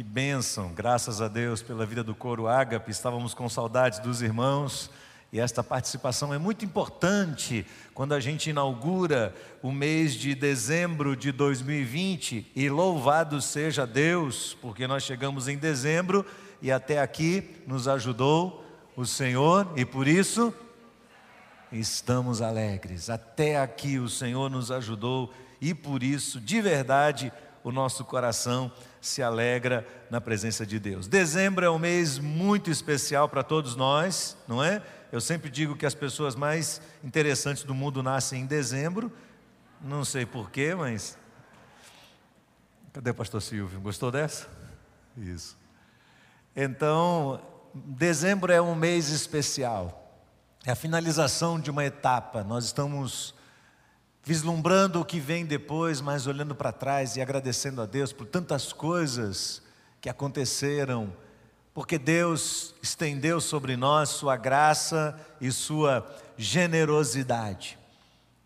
Que bênção, graças a Deus pela vida do coro Ágape, estávamos com saudades dos irmãos e esta participação é muito importante quando a gente inaugura o mês de dezembro de 2020 e louvado seja Deus, porque nós chegamos em dezembro e até aqui nos ajudou o Senhor e por isso estamos alegres. Até aqui o Senhor nos ajudou e por isso, de verdade, o nosso coração se alegra na presença de Deus. Dezembro é um mês muito especial para todos nós, não é? Eu sempre digo que as pessoas mais interessantes do mundo nascem em dezembro. Não sei porquê, mas. Cadê o pastor Silvio? Gostou dessa? Isso. Então, dezembro é um mês especial. É a finalização de uma etapa. Nós estamos vislumbrando o que vem depois, mas olhando para trás e agradecendo a Deus por tantas coisas que aconteceram porque Deus estendeu sobre nós sua graça e sua generosidade.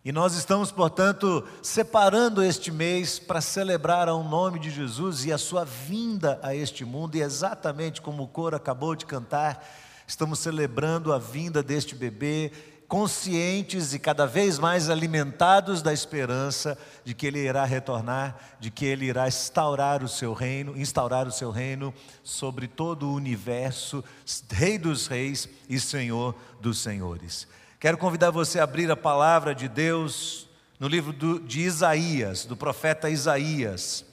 E nós estamos, portanto, separando este mês para celebrar ao nome de Jesus e a sua vinda a este mundo, e exatamente como o coro acabou de cantar, estamos celebrando a vinda deste bebê conscientes e cada vez mais alimentados da esperança de que ele irá retornar, de que ele irá instaurar o seu reino, instaurar o seu reino sobre todo o universo, Rei dos reis e Senhor dos senhores. Quero convidar você a abrir a palavra de Deus no livro do, de Isaías, do profeta Isaías,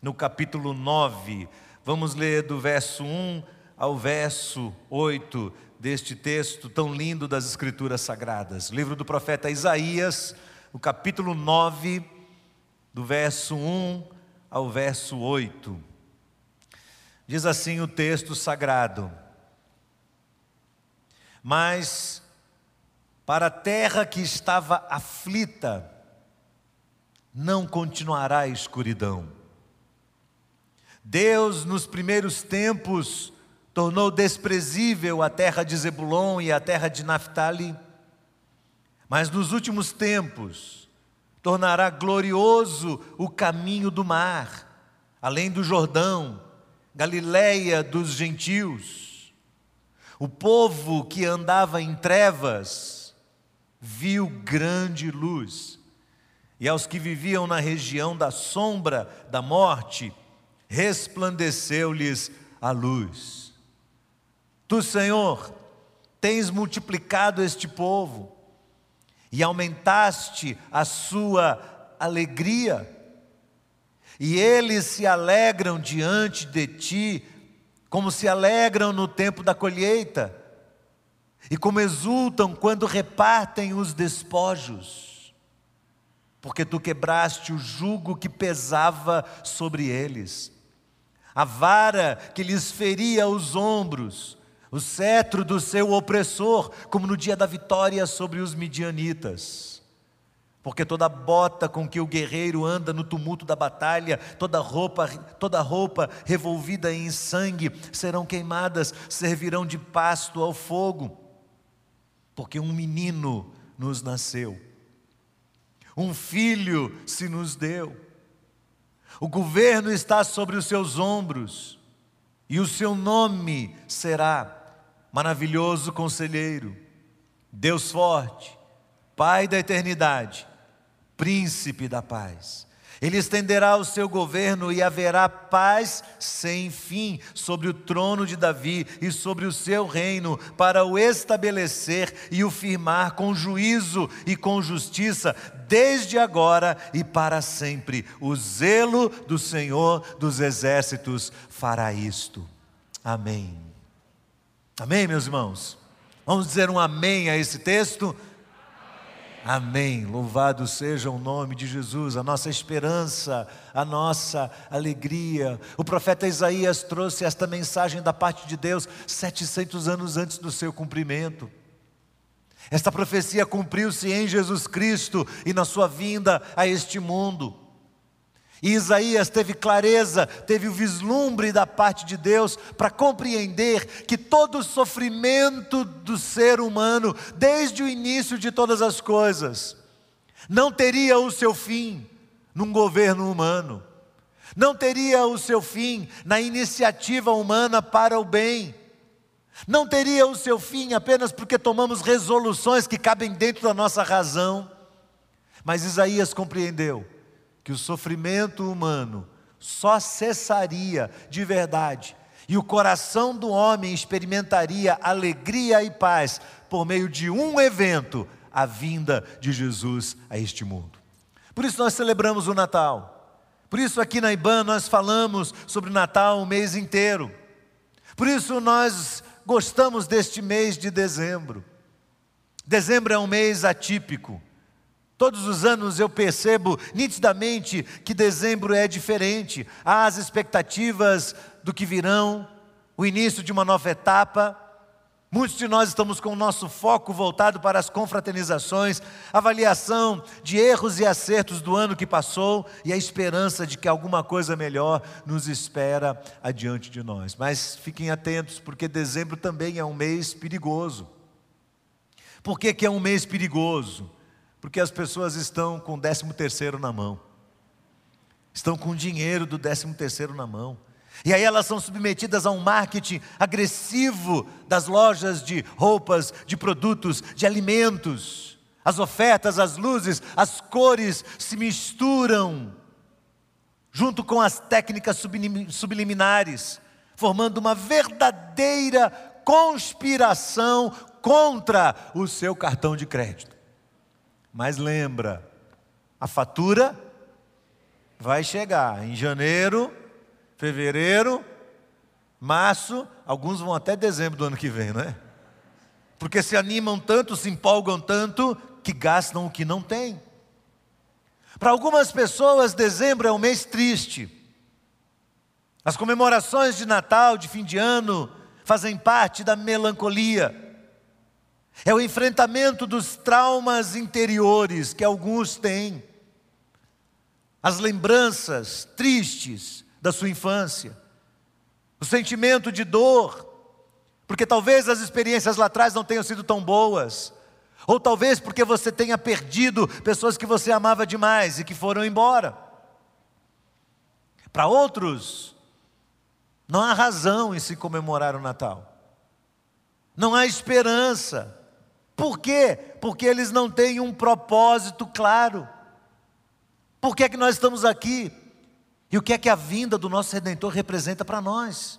no capítulo 9. Vamos ler do verso 1 ao verso 8 deste texto tão lindo das Escrituras Sagradas. Livro do profeta Isaías, o capítulo 9, do verso 1 ao verso 8. Diz assim o texto sagrado: Mas para a terra que estava aflita, não continuará a escuridão. Deus, nos primeiros tempos, tornou desprezível a terra de Zebulon e a terra de Naphtali, mas nos últimos tempos tornará glorioso o caminho do mar, além do Jordão, Galiléia dos gentios. O povo que andava em trevas viu grande luz, e aos que viviam na região da sombra da morte, resplandeceu-lhes a luz. Tu, Senhor, tens multiplicado este povo e aumentaste a sua alegria, e eles se alegram diante de ti, como se alegram no tempo da colheita, e como exultam quando repartem os despojos, porque tu quebraste o jugo que pesava sobre eles, a vara que lhes feria os ombros, o cetro do seu opressor, como no dia da vitória sobre os midianitas. Porque toda bota com que o guerreiro anda no tumulto da batalha, toda roupa, toda roupa revolvida em sangue, serão queimadas, servirão de pasto ao fogo. Porque um menino nos nasceu, um filho se nos deu, o governo está sobre os seus ombros, e o seu nome será maravilhoso conselheiro, Deus forte, Pai da eternidade, príncipe da paz. Ele estenderá o seu governo e haverá paz sem fim sobre o trono de Davi e sobre o seu reino, para o estabelecer e o firmar com juízo e com justiça, desde agora e para sempre. O zelo do Senhor dos exércitos fará isto. Amém. Amém, meus irmãos? Vamos dizer um amém a esse texto? Amém. Louvado seja o nome de Jesus, a nossa esperança, a nossa alegria. O profeta Isaías trouxe esta mensagem da parte de Deus 700 anos antes do seu cumprimento. Esta profecia cumpriu-se em Jesus Cristo e na sua vinda a este mundo. E Isaías teve clareza, teve o vislumbre da parte de Deus para compreender que todo o sofrimento do ser humano, desde o início de todas as coisas, não teria o seu fim num governo humano, não teria o seu fim na iniciativa humana para o bem, não teria o seu fim apenas porque tomamos resoluções que cabem dentro da nossa razão. Mas Isaías compreendeu que o sofrimento humano só cessaria de verdade e o coração do homem experimentaria alegria e paz por meio de um evento, a vinda de Jesus a este mundo. Por isso nós celebramos o Natal. Por isso aqui na IBAN nós falamos sobre Natal o mês inteiro. Por isso nós gostamos deste mês de dezembro. Dezembro é um mês atípico. Todos os anos eu percebo nitidamente que dezembro é diferente. Há as expectativas do que virão, o início de uma nova etapa. Muitos de nós estamos com o nosso foco voltado para as confraternizações, avaliação de erros e acertos do ano que passou e a esperança de que alguma coisa melhor nos espera adiante de nós. Mas fiquem atentos, porque dezembro também é um mês perigoso. Por que, que é um mês perigoso? Porque as pessoas estão com o décimo terceiro na mão. Estão com o dinheiro do décimo terceiro na mão. E aí elas são submetidas a um marketing agressivo das lojas de roupas, de produtos, de alimentos. As ofertas, as luzes, as cores se misturam junto com as técnicas subliminares, formando uma verdadeira conspiração contra o seu cartão de crédito. Mas lembra, a fatura vai chegar em janeiro, fevereiro, março, alguns vão até dezembro do ano que vem, não é? Porque se animam tanto, se empolgam tanto, que gastam o que não têm. Para algumas pessoas, dezembro é um mês triste. As comemorações de Natal, de fim de ano, fazem parte da melancolia. É o enfrentamento dos traumas interiores que alguns têm, as lembranças tristes da sua infância, o sentimento de dor, porque talvez as experiências lá atrás não tenham sido tão boas, ou talvez porque você tenha perdido pessoas que você amava demais e que foram embora. Para outros, não há razão em se comemorar o Natal, não há esperança por quê? Porque eles não têm um propósito claro. Por que é que nós estamos aqui? E o que é que a vinda do nosso Redentor representa para nós?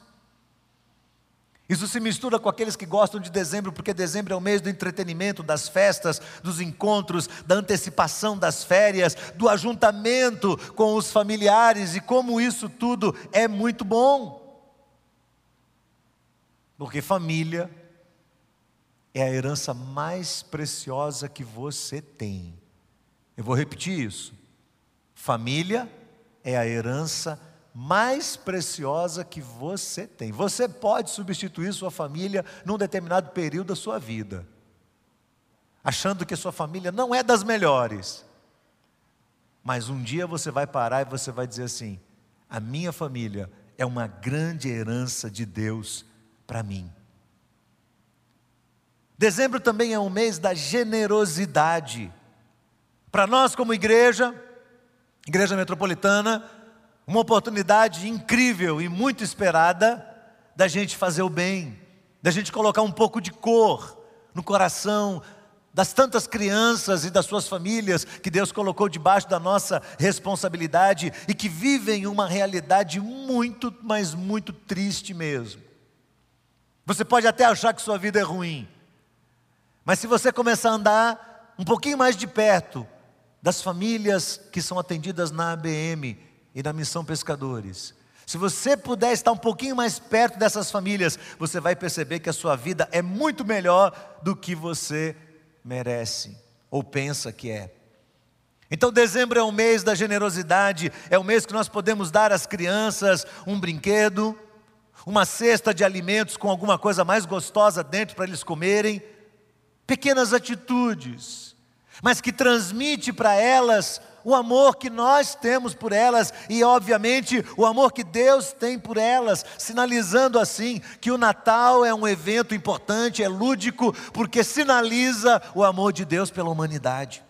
Isso se mistura com aqueles que gostam de dezembro, porque dezembro é o mês do entretenimento, das festas, dos encontros, da antecipação das férias, do ajuntamento com os familiares, e como isso tudo é muito bom. Porque família é a herança mais preciosa que você tem. Eu vou repetir isso. Família é a herança mais preciosa que você tem. Você pode substituir sua família num determinado período da sua vida, achando que sua família não é das melhores. Mas um dia você vai parar e você vai dizer assim: a minha família é uma grande herança de Deus para mim. Dezembro também é um mês da generosidade. Para nós, como igreja, igreja metropolitana, uma oportunidade incrível e muito esperada da gente fazer o bem, da gente colocar um pouco de cor no coração das tantas crianças e das suas famílias que Deus colocou debaixo da nossa responsabilidade e que vivem uma realidade muito, mas muito triste mesmo. Você pode até achar que sua vida é ruim, mas se você começar a andar um pouquinho mais de perto das famílias que são atendidas na ABM e na Missão Pescadores, se você puder estar um pouquinho mais perto dessas famílias, você vai perceber que a sua vida é muito melhor do que você merece ou pensa que é. Então, dezembro é o mês da generosidade, é o mês que nós podemos dar às crianças um brinquedo, uma cesta de alimentos com alguma coisa mais gostosa dentro para eles comerem pequenas atitudes, mas que transmite para elas o amor que nós temos por elas e, obviamente, o amor que Deus tem por elas, sinalizando assim que o Natal é um evento importante, é lúdico, porque sinaliza o amor de Deus pela humanidade.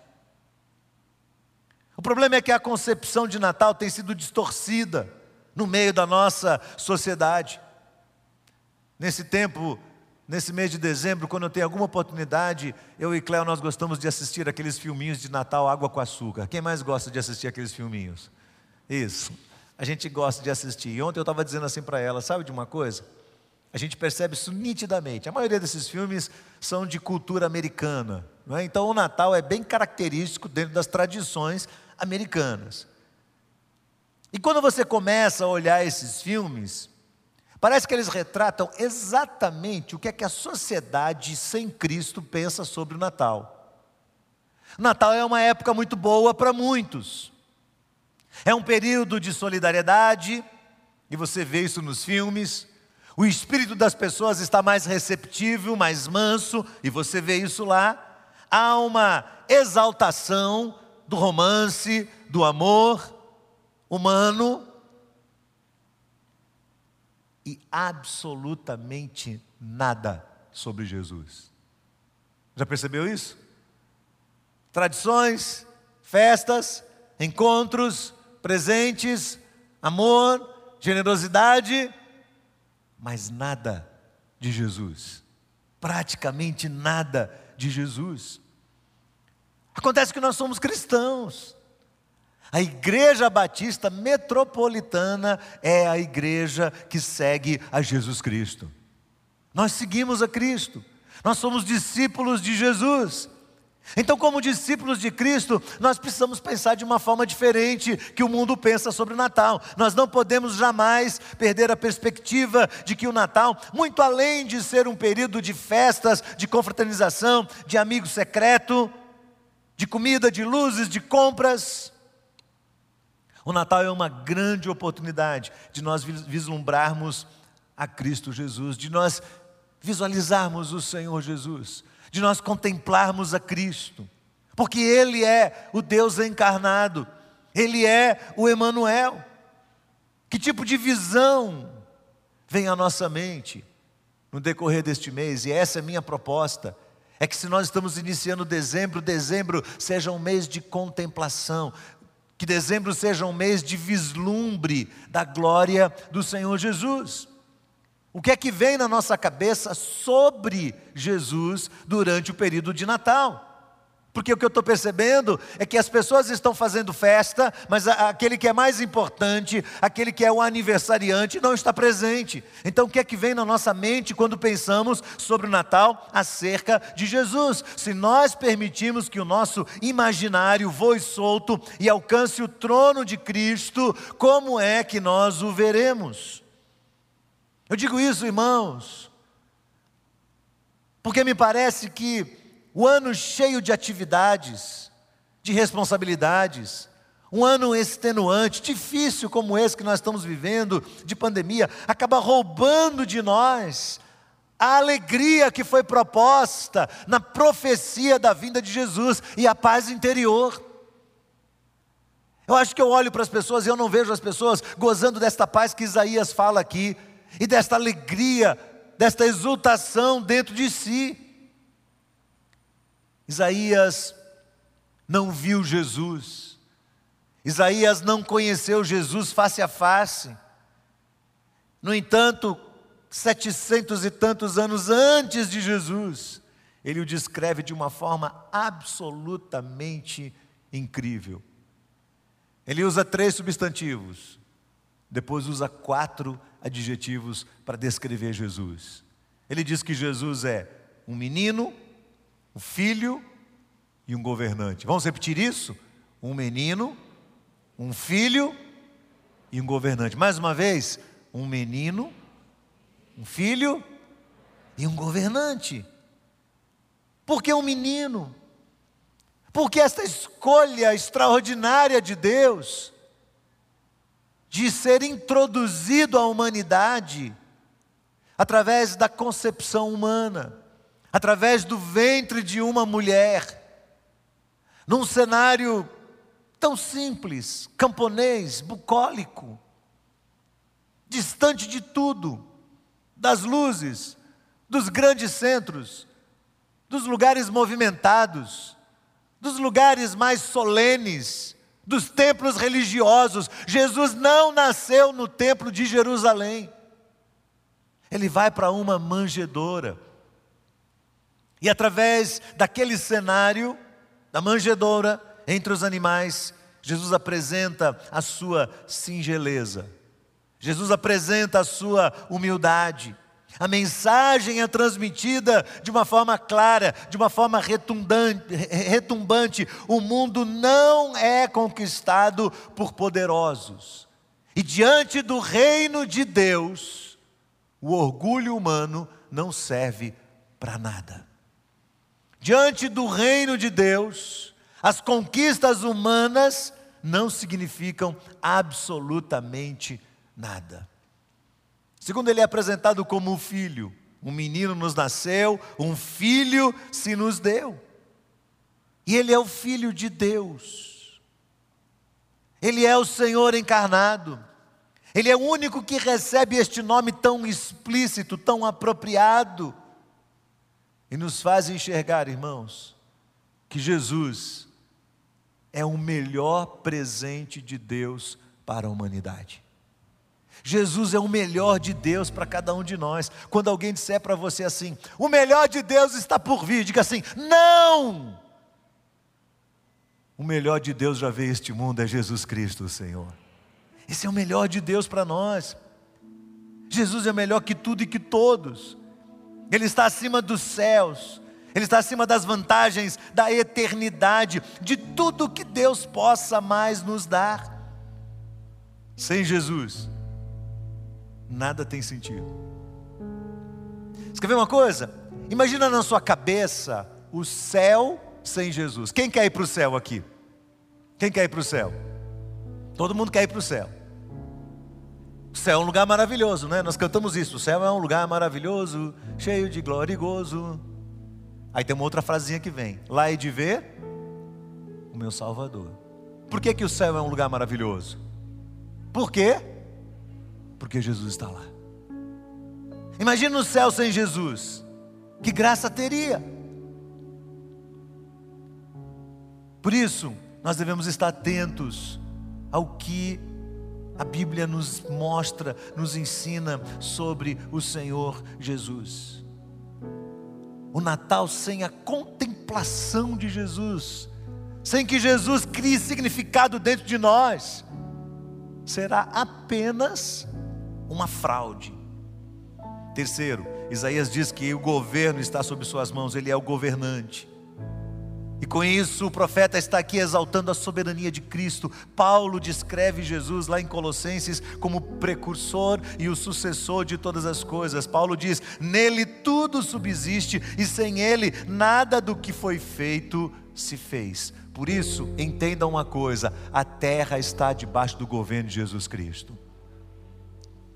O problema é que a concepção de Natal tem sido distorcida no meio da nossa sociedade. Nesse tempo, nesse mês de dezembro, quando eu tenho alguma oportunidade, eu e Cléo nós gostamos de assistir aqueles filminhos de Natal Água com Açúcar. Quem mais gosta de assistir aqueles filminhos? Isso. A gente gosta de assistir. E ontem eu estava dizendo assim para ela, sabe de uma coisa? A gente percebe isso nitidamente. A maioria desses filmes são de cultura americana. É? Então o Natal é bem característico dentro das tradições americanas. E quando você começa a olhar esses filmes, parece que eles retratam exatamente o que é que a sociedade sem Cristo pensa sobre o Natal. Natal é uma época muito boa para muitos. É um período de solidariedade, e você vê isso nos filmes. O espírito das pessoas está mais receptivo, mais manso, e você vê isso lá. Há uma exaltação do romance, do amor humano e absolutamente nada sobre Jesus. Já percebeu isso? Tradições, festas, encontros, presentes, amor, generosidade, mas nada de Jesus. Praticamente nada de Jesus. Acontece que nós somos cristãos. A Igreja Batista Metropolitana é a igreja que segue a Jesus Cristo. Nós seguimos a Cristo. Nós somos discípulos de Jesus. Então, como discípulos de Cristo, nós precisamos pensar de uma forma diferente que o mundo pensa sobre o Natal. Nós não podemos jamais perder a perspectiva de que o Natal, muito além de ser um período de festas, de confraternização, de amigo secreto, de comida, de luzes, de compras. O Natal é uma grande oportunidade de nós vislumbrarmos a Cristo Jesus, de nós visualizarmos o Senhor Jesus, de nós contemplarmos a Cristo, porque Ele é o Deus encarnado, Ele é o Emanuel. Que tipo de visão vem à nossa mente no decorrer deste mês? E essa é a minha proposta é que se nós estamos iniciando dezembro, dezembro seja um mês de contemplação, que dezembro seja um mês de vislumbre da glória do Senhor Jesus. O que é que vem na nossa cabeça sobre Jesus durante o período de Natal? Porque o que eu estou percebendo é que as pessoas estão fazendo festa, mas aquele que é mais importante, aquele que é o aniversariante, não está presente. Então o que é que vem na nossa mente quando pensamos sobre o Natal acerca de Jesus? Se nós permitirmos que o nosso imaginário voe solto e alcance o trono de Cristo, como é que nós o veremos? Eu digo isso, irmãos, porque me parece que o ano cheio de atividades, de responsabilidades, um ano extenuante, difícil como esse que nós estamos vivendo, de pandemia, acaba roubando de nós a alegria que foi proposta na profecia da vinda de Jesus e a paz interior. Eu acho que eu olho para as pessoas e eu não vejo as pessoas gozando desta paz que Isaías fala aqui, e desta alegria, desta exultação dentro de si. Isaías não viu Jesus, Isaías não conheceu Jesus face a face. No entanto, setecentos e tantos anos antes de Jesus, ele o descreve de uma forma absolutamente incrível. Ele usa três substantivos, depois usa quatro adjetivos para descrever Jesus. Ele diz que Jesus é um menino, um filho e um governante. Vamos repetir isso? Um menino, um filho e um governante. Mais uma vez, um menino, um filho e um governante. Por que um menino? Porque esta escolha extraordinária de Deus de ser introduzido à humanidade através da concepção humana através do ventre de uma mulher, num cenário tão simples, camponês, bucólico, distante de tudo, das luzes, dos grandes centros, dos lugares movimentados, dos lugares mais solenes, dos templos religiosos. Jesus não nasceu no templo de Jerusalém. Ele vai para uma manjedoura. E através daquele cenário, da manjedoura, entre os animais, Jesus apresenta a sua singeleza. Jesus apresenta a sua humildade. A mensagem é transmitida de uma forma clara, de uma forma retumbante. O mundo não é conquistado por poderosos. E diante do reino de Deus, o orgulho humano não serve para nada. Diante do reino de Deus, as conquistas humanas não significam absolutamente nada. Segundo, ele é apresentado como um filho. Um menino nos nasceu, um filho se nos deu. E ele é o filho de Deus. Ele é o Senhor encarnado. Ele é o único que recebe este nome tão explícito, tão apropriado. E nos faz enxergar, irmãos, que Jesus é o melhor presente de Deus para a humanidade. Jesus é o melhor de Deus para cada um de nós. Quando alguém disser para você assim, o melhor de Deus está por vir, diga assim: não! O melhor de Deus já veio este mundo, é Jesus Cristo, o Senhor. Esse é o melhor de Deus para nós. Jesus é melhor que tudo e que todos. Ele está acima dos céus, Ele está acima das vantagens da eternidade, de tudo que Deus possa mais nos dar. Sem Jesus, nada tem sentido. Ver uma coisa? Imagina na sua cabeça o céu sem Jesus. Quem quer ir para o céu aqui? Quem quer ir para o céu? Todo mundo quer ir para o céu. O céu é um lugar maravilhoso, né? Nós cantamos isso. O céu é um lugar maravilhoso, cheio de glória e gozo. Aí tem uma outra frasinha que vem: Lá é de ver o meu Salvador. Por que, que o céu é um lugar maravilhoso? Por quê? Porque Jesus está lá. Imagina o céu sem Jesus. Que graça teria? Por isso, nós devemos estar atentos ao que a Bíblia nos mostra, nos ensina sobre o Senhor Jesus. O Natal sem a contemplação de Jesus, sem que Jesus crie significado dentro de nós, será apenas uma fraude. Terceiro, Isaías diz que o governo está sob suas mãos, ele é o governante. E com isso o profeta está aqui exaltando a soberania de Cristo. Paulo descreve Jesus lá em Colossenses como precursor e o sucessor de todas as coisas. Paulo diz: Nele tudo subsiste e sem ele nada do que foi feito se fez. Por isso, entenda uma coisa: a terra está debaixo do governo de Jesus Cristo.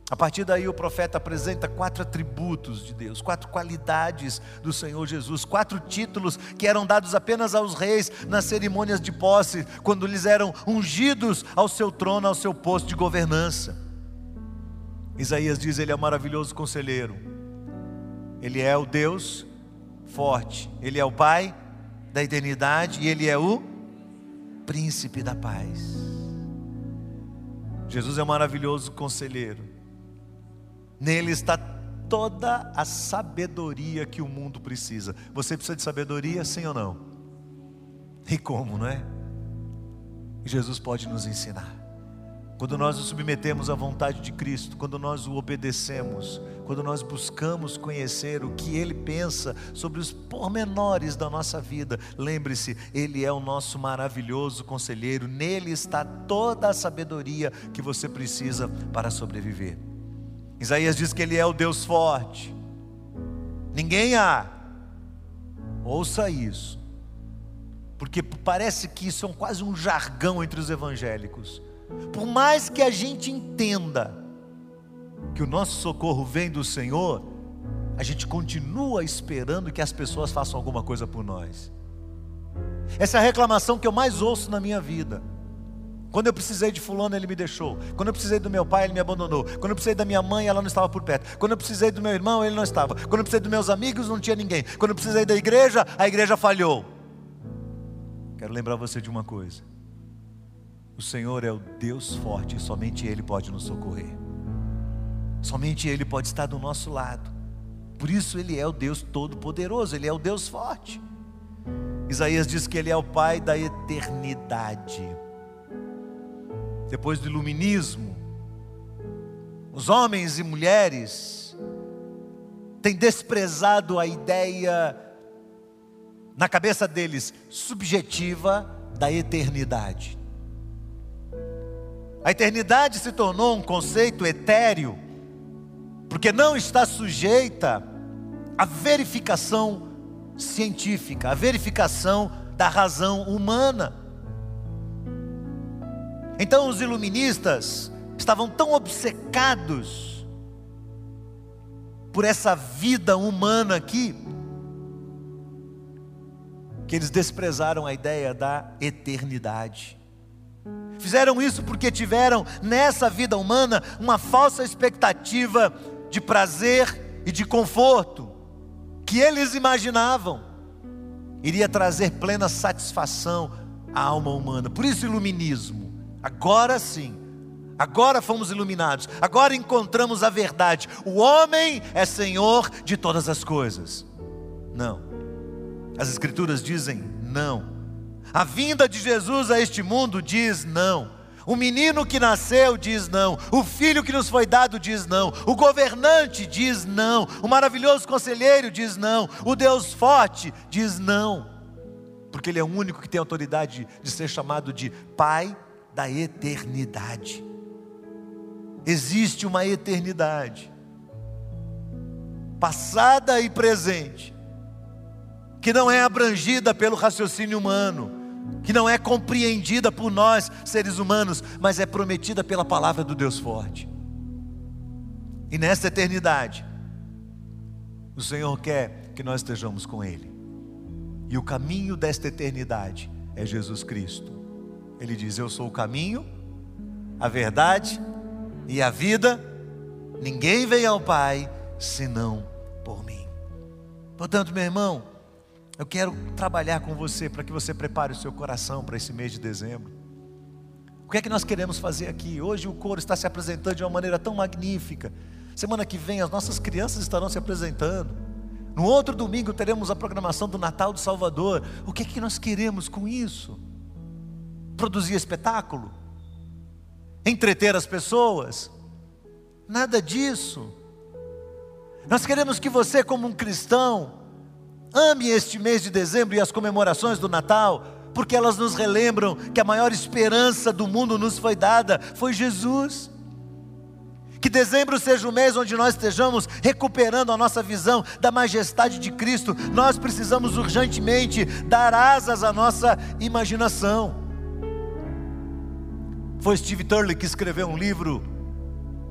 A partir daí, o profeta apresenta quatro atributos de Deus, quatro qualidades do Senhor Jesus, quatro títulos que eram dados apenas aos reis nas cerimônias de posse, quando eles eram ungidos ao seu trono, ao seu posto de governança. Isaías diz: Ele é o maravilhoso conselheiro, Ele é o Deus forte, Ele é o Pai da eternidade e Ele é o príncipe da paz. Jesus é o maravilhoso conselheiro. Nele está toda a sabedoria que o mundo precisa. Você precisa de sabedoria, sim ou não? E como, não é? Jesus pode nos ensinar. Quando nós nos submetemos à vontade de Cristo, quando nós o obedecemos, quando nós buscamos conhecer o que Ele pensa sobre os pormenores da nossa vida, lembre-se, Ele é o nosso maravilhoso conselheiro, nele está toda a sabedoria que você precisa para sobreviver. Isaías diz que ele é o Deus forte. Ninguém há. Ouça isso. Porque parece que isso é quase um jargão entre os evangélicos. Por mais que a gente entenda que o nosso socorro vem do Senhor, a gente continua esperando que as pessoas façam alguma coisa por nós. Essa é a reclamação que eu mais ouço na minha vida. Quando eu precisei de fulano, ele me deixou. Quando eu precisei do meu pai, ele me abandonou. Quando eu precisei da minha mãe, ela não estava por perto. Quando eu precisei do meu irmão, ele não estava. Quando eu precisei dos meus amigos, não tinha ninguém. Quando eu precisei da igreja, a igreja falhou. Quero lembrar você de uma coisa. O Senhor é o Deus forte e somente Ele pode nos socorrer. Somente Ele pode estar do nosso lado. Por isso Ele é o Deus Todo-Poderoso, Ele é o Deus forte. Isaías diz que Ele é o Pai da eternidade. Depois do iluminismo, os homens e mulheres têm desprezado a ideia na cabeça deles subjetiva da eternidade. A eternidade se tornou um conceito etéreo, porque não está sujeita à verificação científica, à verificação da razão humana. Então os iluministas estavam tão obcecados por essa vida humana aqui, que eles desprezaram a ideia da eternidade. Fizeram isso porque tiveram nessa vida humana uma falsa expectativa de prazer e de conforto, que eles imaginavam iria trazer plena satisfação à alma humana. Por isso, iluminismo. Agora sim, agora fomos iluminados, agora encontramos a verdade. O homem é senhor de todas as coisas. Não, as Escrituras dizem não. A vinda de Jesus a este mundo diz não. O menino que nasceu diz não, o filho que nos foi dado diz não, o governante diz não, o maravilhoso conselheiro diz não, o Deus forte diz não, porque Ele é o único que tem autoridade de ser chamado de Pai da eternidade. Existe uma eternidade, passada e presente, que não é abrangida pelo raciocínio humano, que não é compreendida por nós, seres humanos, mas é prometida pela palavra do Deus forte. E nesta eternidade, o Senhor quer que nós estejamos com Ele. E o caminho desta eternidade é Jesus Cristo. Ele diz: Eu sou o caminho, a verdade e a vida. Ninguém vem ao Pai senão por mim. Portanto, meu irmão, eu quero trabalhar com você para que você prepare o seu coração para esse mês de dezembro. O que é que nós queremos fazer aqui? Hoje o coro está se apresentando de uma maneira tão magnífica. Semana que vem as nossas crianças estarão se apresentando. No outro domingo teremos a programação do Natal do Salvador. O que é que nós queremos com isso? Produzir espetáculo? Entreter as pessoas? Nada disso. Nós queremos que você, como um cristão, Ame este mês de dezembro e as comemorações do Natal, porque elas nos relembram que a maior esperança do mundo nos foi dada, foi Jesus. Que dezembro seja o mês onde nós estejamos recuperando a nossa visão da majestade de Cristo. Nós precisamos urgentemente dar asas à nossa imaginação. Foi Steve Turley que escreveu um livro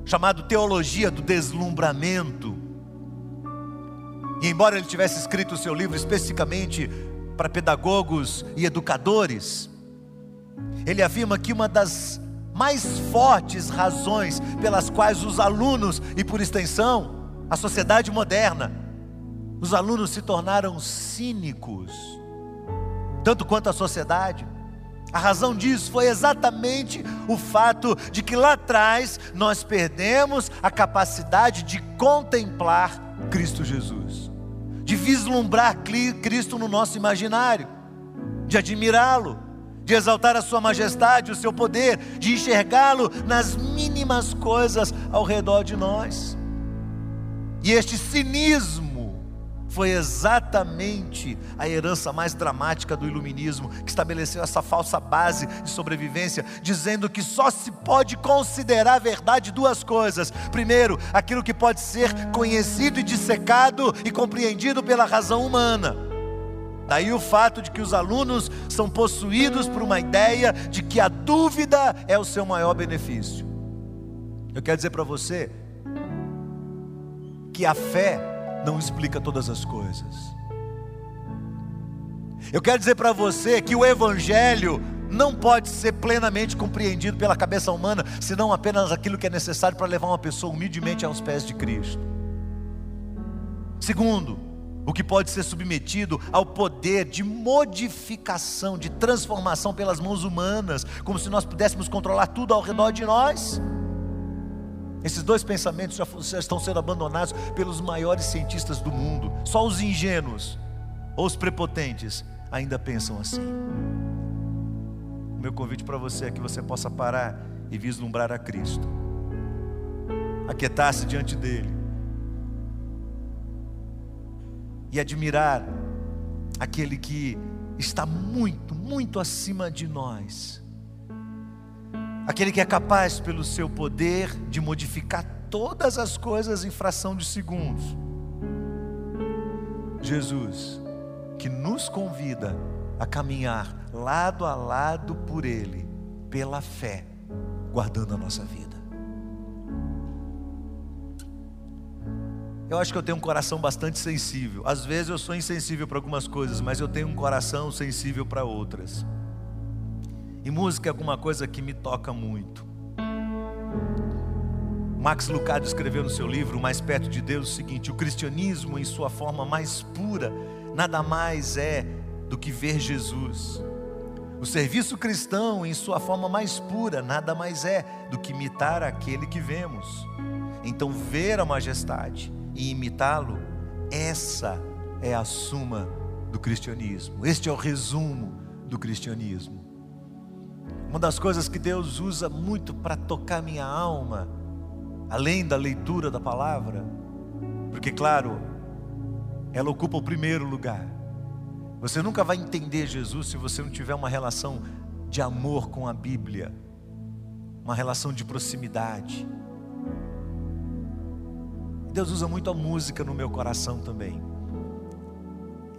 chamado Teologia do Deslumbramento. E embora ele tivesse escrito o seu livro especificamente para pedagogos e educadores, ele afirma que uma das mais fortes razões pelas quais os alunos, e por extensão, a sociedade moderna, os alunos se tornaram cínicos, tanto quanto a sociedade. A razão disso foi exatamente o fato de que lá atrás nós perdemos a capacidade de contemplar Cristo Jesus, de vislumbrar Cristo no nosso imaginário, de admirá-lo, de exaltar a Sua majestade, o seu poder, de enxergá-lo nas mínimas coisas ao redor de nós. E este cinismo foi exatamente a herança mais dramática do iluminismo, que estabeleceu essa falsa base de sobrevivência, dizendo que só se pode considerar verdade duas coisas: primeiro, aquilo que pode ser conhecido e dissecado e compreendido pela razão humana. Daí o fato de que os alunos são possuídos por uma ideia de que a dúvida é o seu maior benefício. Eu quero dizer para você que a fé não explica todas as coisas. Eu quero dizer para você que o Evangelho não pode ser plenamente compreendido pela cabeça humana, senão apenas aquilo que é necessário para levar uma pessoa humildemente aos pés de Cristo. Segundo, o que pode ser submetido ao poder de modificação, de transformação pelas mãos humanas, como se nós pudéssemos controlar tudo ao redor de nós. Esses dois pensamentos já, já estão sendo abandonados pelos maiores cientistas do mundo. Só os ingênuos ou os prepotentes ainda pensam assim. O meu convite para você é que você possa parar e vislumbrar a Cristo, aquietar-se diante dEle e admirar aquele que está muito, muito acima de nós, aquele que é capaz, pelo seu poder, de modificar todas as coisas em fração de segundos. Jesus, que nos convida a caminhar lado a lado por Ele, pela fé, guardando a nossa vida. Eu acho que eu tenho um coração bastante sensível. Às vezes eu sou insensível para algumas coisas, mas eu tenho um coração sensível para outras. E música é alguma coisa que me toca muito. Max Lucado escreveu no seu livro Mais Perto de Deus o seguinte: o cristianismo, em sua forma mais pura, nada mais é do que ver Jesus. O serviço cristão, em sua forma mais pura, nada mais é do que imitar aquele que vemos. Então, ver a majestade, e imitá-lo, essa é a suma do cristianismo. Este é o resumo do cristianismo. Uma das coisas que Deus usa muito para tocar minha alma, além da leitura da palavra, porque, claro, ela ocupa o primeiro lugar. Você nunca vai entender Jesus se você não tiver uma relação de amor com a Bíblia, uma relação de proximidade. Deus usa muito a música no meu coração também.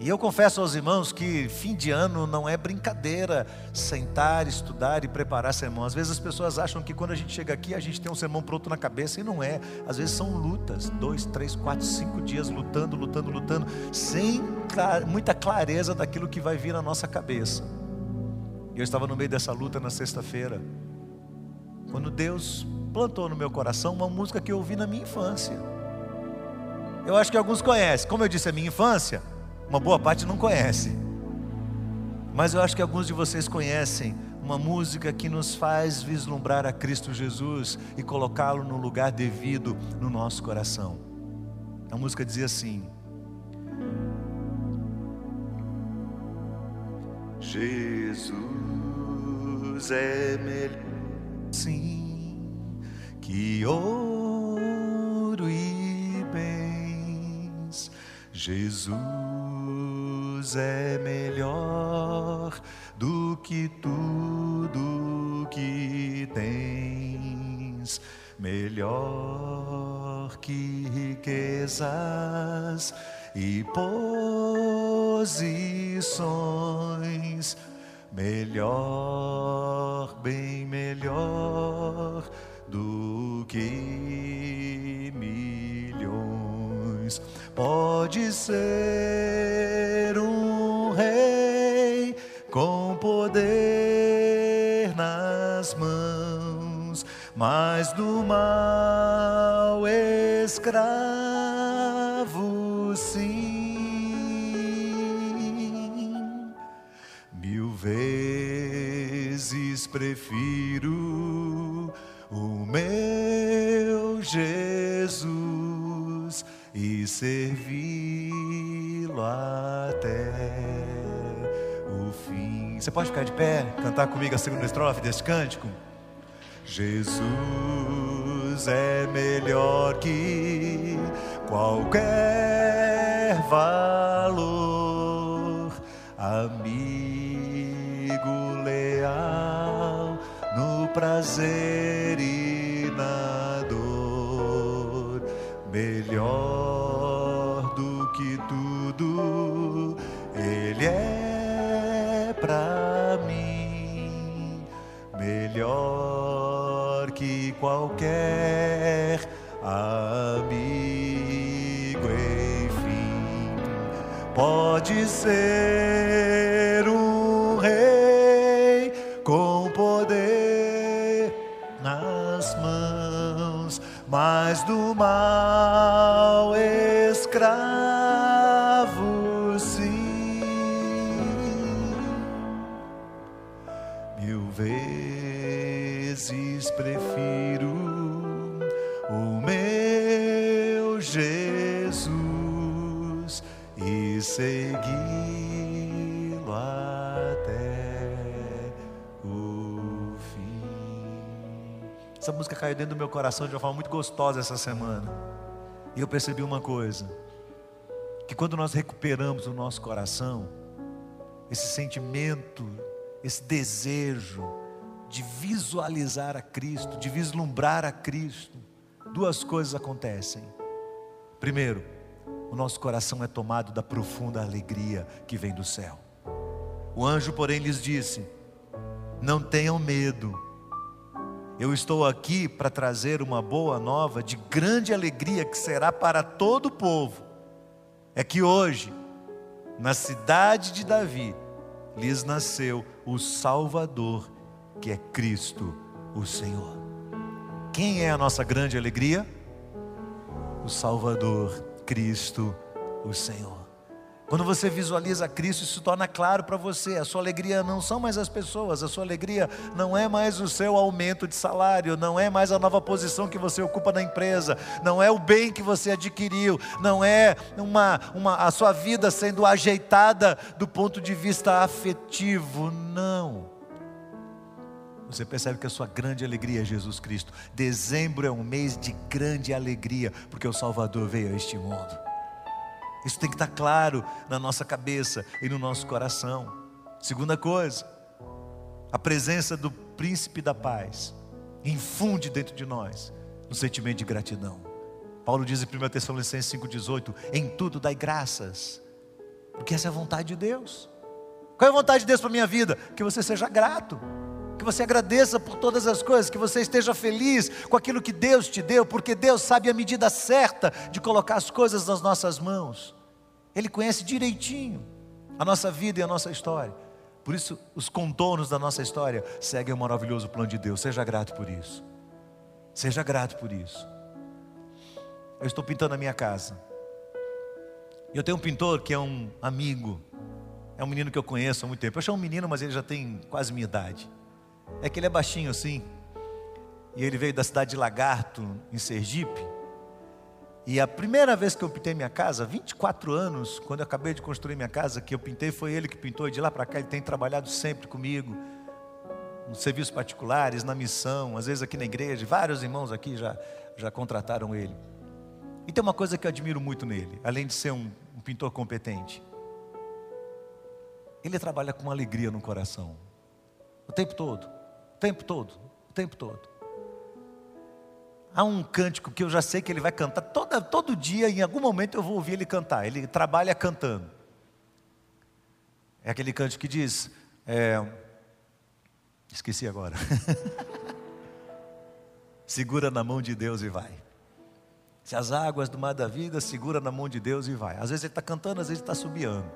E eu confesso aos irmãos que fim de ano não é brincadeira sentar, estudar e preparar sermão. Às vezes as pessoas acham que quando a gente chega aqui a gente tem um sermão pronto na cabeça e não é. Às vezes são lutas, dois, três, quatro, cinco dias lutando, lutando, lutando, sem muita clareza daquilo que vai vir na nossa cabeça. E eu estava no meio dessa luta na sexta-feira, quando Deus plantou no meu coração uma música que eu ouvi na minha infância. Eu acho que alguns conhecem. Como eu disse, é minha infância, uma boa parte não conhece. Mas eu acho que alguns de vocês conhecem uma música que nos faz vislumbrar a Cristo Jesus e colocá-lo no lugar devido no nosso coração. A música dizia assim: Jesus é melhor, sim, que ouro e bem Jesus é melhor do que tudo que tens, melhor que riquezas e posições, melhor, bem melhor do que milhões. Pode ser mas do mal escravo sim. Mil vezes prefiro o meu Jesus e servi-lo até o fim. Você pode ficar de pé, cantar comigo a segunda estrofe deste cântico? Jesus é melhor que qualquer valor, amigo leal no prazer e na dor, melhor melhor que qualquer amigo, enfim, pode ser um rei com poder nas mãos, mas do mal e segui-lo até o fim. Essa música caiu dentro do meu coração de uma forma muito gostosa essa semana. E eu percebi uma coisa: que quando nós recuperamos o nosso coração, esse sentimento, esse desejo de visualizar a Cristo, de vislumbrar a Cristo, duas coisas acontecem. Primeiro, o nosso coração é tomado da profunda alegria que vem do céu. O anjo, porém, lhes disse: Não tenham medo, eu estou aqui para trazer uma boa nova de grande alegria que será para todo o povo. É que hoje, na cidade de Davi, lhes nasceu o Salvador, que é Cristo, o Senhor. Quem é a nossa grande alegria? O Salvador, Cristo, o Senhor. Quando você visualiza Cristo, isso torna claro para você. A sua alegria não são mais as pessoas, a sua alegria não é mais o seu aumento de salário, não é mais a nova posição que você ocupa na empresa, não é o bem que você adquiriu, não é uma, uma, a sua vida sendo ajeitada do ponto de vista afetivo, não. Você percebe que a sua grande alegria é Jesus Cristo. Dezembro é um mês de grande alegria, porque o Salvador veio a este mundo. Isso tem que estar claro na nossa cabeça e no nosso coração. Segunda coisa, a presença do príncipe da paz infunde dentro de nós um sentimento de gratidão. Paulo diz em 1 Tessalonicenses 5,18: Em tudo dai graças, porque essa é a vontade de Deus. Qual é a vontade de Deus para a minha vida? Que você seja grato você agradeça por todas as coisas, que você esteja feliz com aquilo que Deus te deu, porque Deus sabe a medida certa de colocar as coisas nas nossas mãos. Ele conhece direitinho a nossa vida e a nossa história. Por isso, os contornos da nossa história seguem o maravilhoso plano de Deus. Seja grato por isso. Seja grato por isso. Eu estou pintando a minha casa. Eu tenho um pintor que é um amigo. É um menino que eu conheço há muito tempo. Eu chamo um menino, mas ele já tem quase minha idade é que ele é baixinho assim. E ele veio da cidade de Lagarto, em Sergipe. E a primeira vez que eu pintei minha casa, 24 anos, quando eu acabei de construir minha casa, que eu pintei, foi ele que pintou. E de lá para cá ele tem trabalhado sempre comigo, nos serviços particulares, na missão, às vezes aqui na igreja. Vários irmãos aqui já, já contrataram ele. E tem uma coisa que eu admiro muito nele, além de ser um, um pintor competente. Ele trabalha com alegria no coração, o tempo todo. O tempo todo, o tempo todo. Há um cântico que eu já sei que ele vai cantar toda, todo dia, em algum momento eu vou ouvir ele cantar. Ele trabalha cantando. É aquele cântico que diz: é, esqueci agora. segura na mão de Deus e vai. Se as águas do mar da vida, segura na mão de Deus e vai. Às vezes ele está cantando, às vezes está subiando.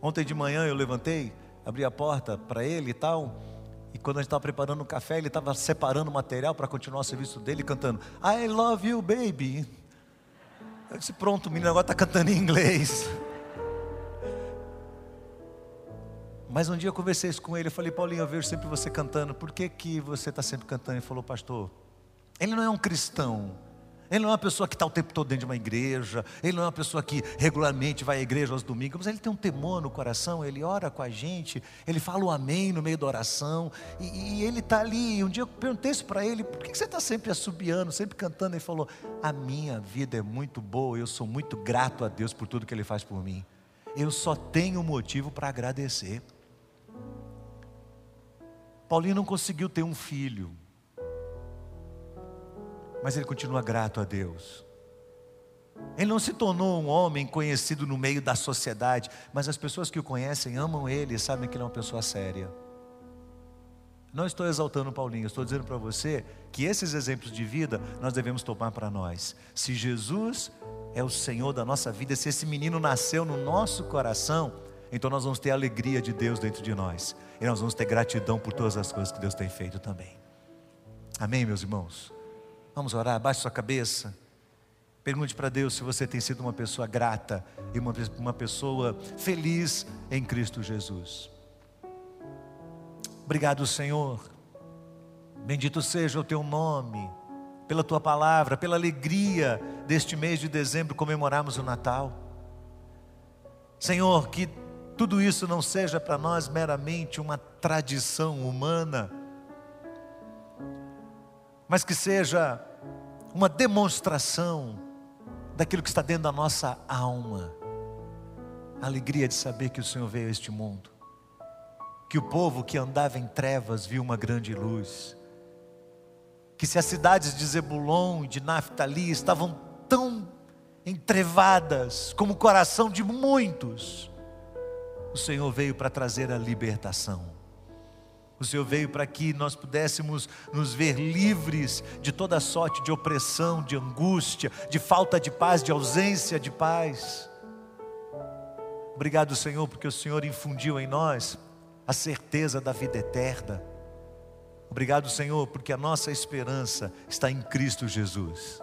Ontem de manhã eu levantei, abri a porta para ele e tal. E quando a gente estava preparando o café, ele estava separando o material para continuar o serviço dele, cantando I love you, baby. Eu disse: Pronto, o menino agora está cantando em inglês. Mas um dia eu conversei isso com ele, eu falei, Paulinho, eu vejo sempre você cantando, por que, que você está sempre cantando? Ele falou, pastor, ele não é um cristão, ele não é uma pessoa que está o tempo todo dentro de uma igreja, ele não é uma pessoa que regularmente vai à igreja aos domingos, mas ele tem um temor no coração, ele ora com a gente, ele fala o amém no meio da oração, e, e ele está ali. Um dia eu perguntei isso para ele: por que você está sempre assobiando, sempre cantando? Ele falou: a minha vida é muito boa, eu sou muito grato a Deus por tudo que Ele faz por mim. Eu só tenho motivo para agradecer. Paulinho não conseguiu ter um filho mas ele continua grato a Deus. Ele não se tornou um homem conhecido no meio da sociedade, mas as pessoas que o conhecem amam ele e sabem que ele é uma pessoa séria. Não estou exaltando Paulinho, estou dizendo para você que esses exemplos de vida nós devemos tomar para nós. Se Jesus é o Senhor da nossa vida, se esse menino nasceu no nosso coração, então nós vamos ter a alegria de Deus dentro de nós. E nós vamos ter gratidão por todas as coisas que Deus tem feito também. Amém, meus irmãos? Vamos orar, baixe sua cabeça. Pergunte para Deus se você tem sido uma pessoa grata e uma, uma pessoa feliz em Cristo Jesus. Obrigado, Senhor, Bendito seja o teu nome, pela tua palavra, pela alegria deste mês de dezembro comemorarmos o Natal. Senhor, que tudo isso não seja para nós meramente uma tradição humana, mas que seja uma demonstração daquilo que está dentro da nossa alma. A alegria de saber que o Senhor veio a este mundo, que o povo que andava em trevas viu uma grande luz, que se as cidades de Zebulon e de Naftali estavam tão entrevadas como o coração de muitos, o Senhor veio para trazer a libertação. O Senhor veio para que nós pudéssemos nos ver livres de toda sorte de opressão, de angústia, de falta de paz, de ausência de paz. Obrigado, Senhor, porque o Senhor infundiu em nós a certeza da vida eterna. Obrigado, Senhor, porque a nossa esperança está em Cristo Jesus,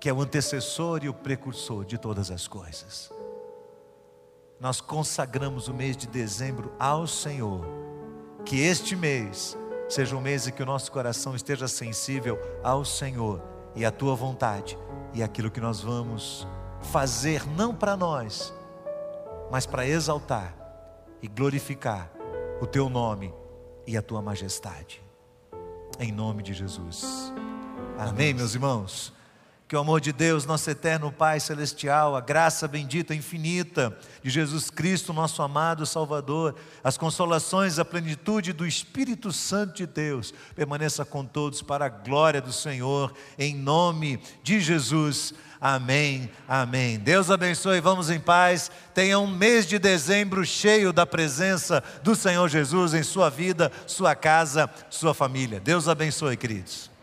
que é o antecessor e o precursor de todas as coisas. Nós consagramos o mês de dezembro ao Senhor que este mês seja um mês em que o nosso coração esteja sensível ao Senhor e à tua vontade e aquilo que nós vamos fazer não para nós, mas para exaltar e glorificar o teu nome e a tua majestade. Em nome de Jesus. Amém, meus irmãos. Que o amor de Deus, nosso eterno Pai celestial, a graça bendita infinita de Jesus Cristo, nosso amado Salvador, as consolações, a plenitude do Espírito Santo de Deus, permaneça com todos para a glória do Senhor, em nome de Jesus. Amém, amém. Deus abençoe, vamos em paz. Tenha um mês de dezembro cheio da presença do Senhor Jesus em sua vida, sua casa, sua família. Deus abençoe, queridos.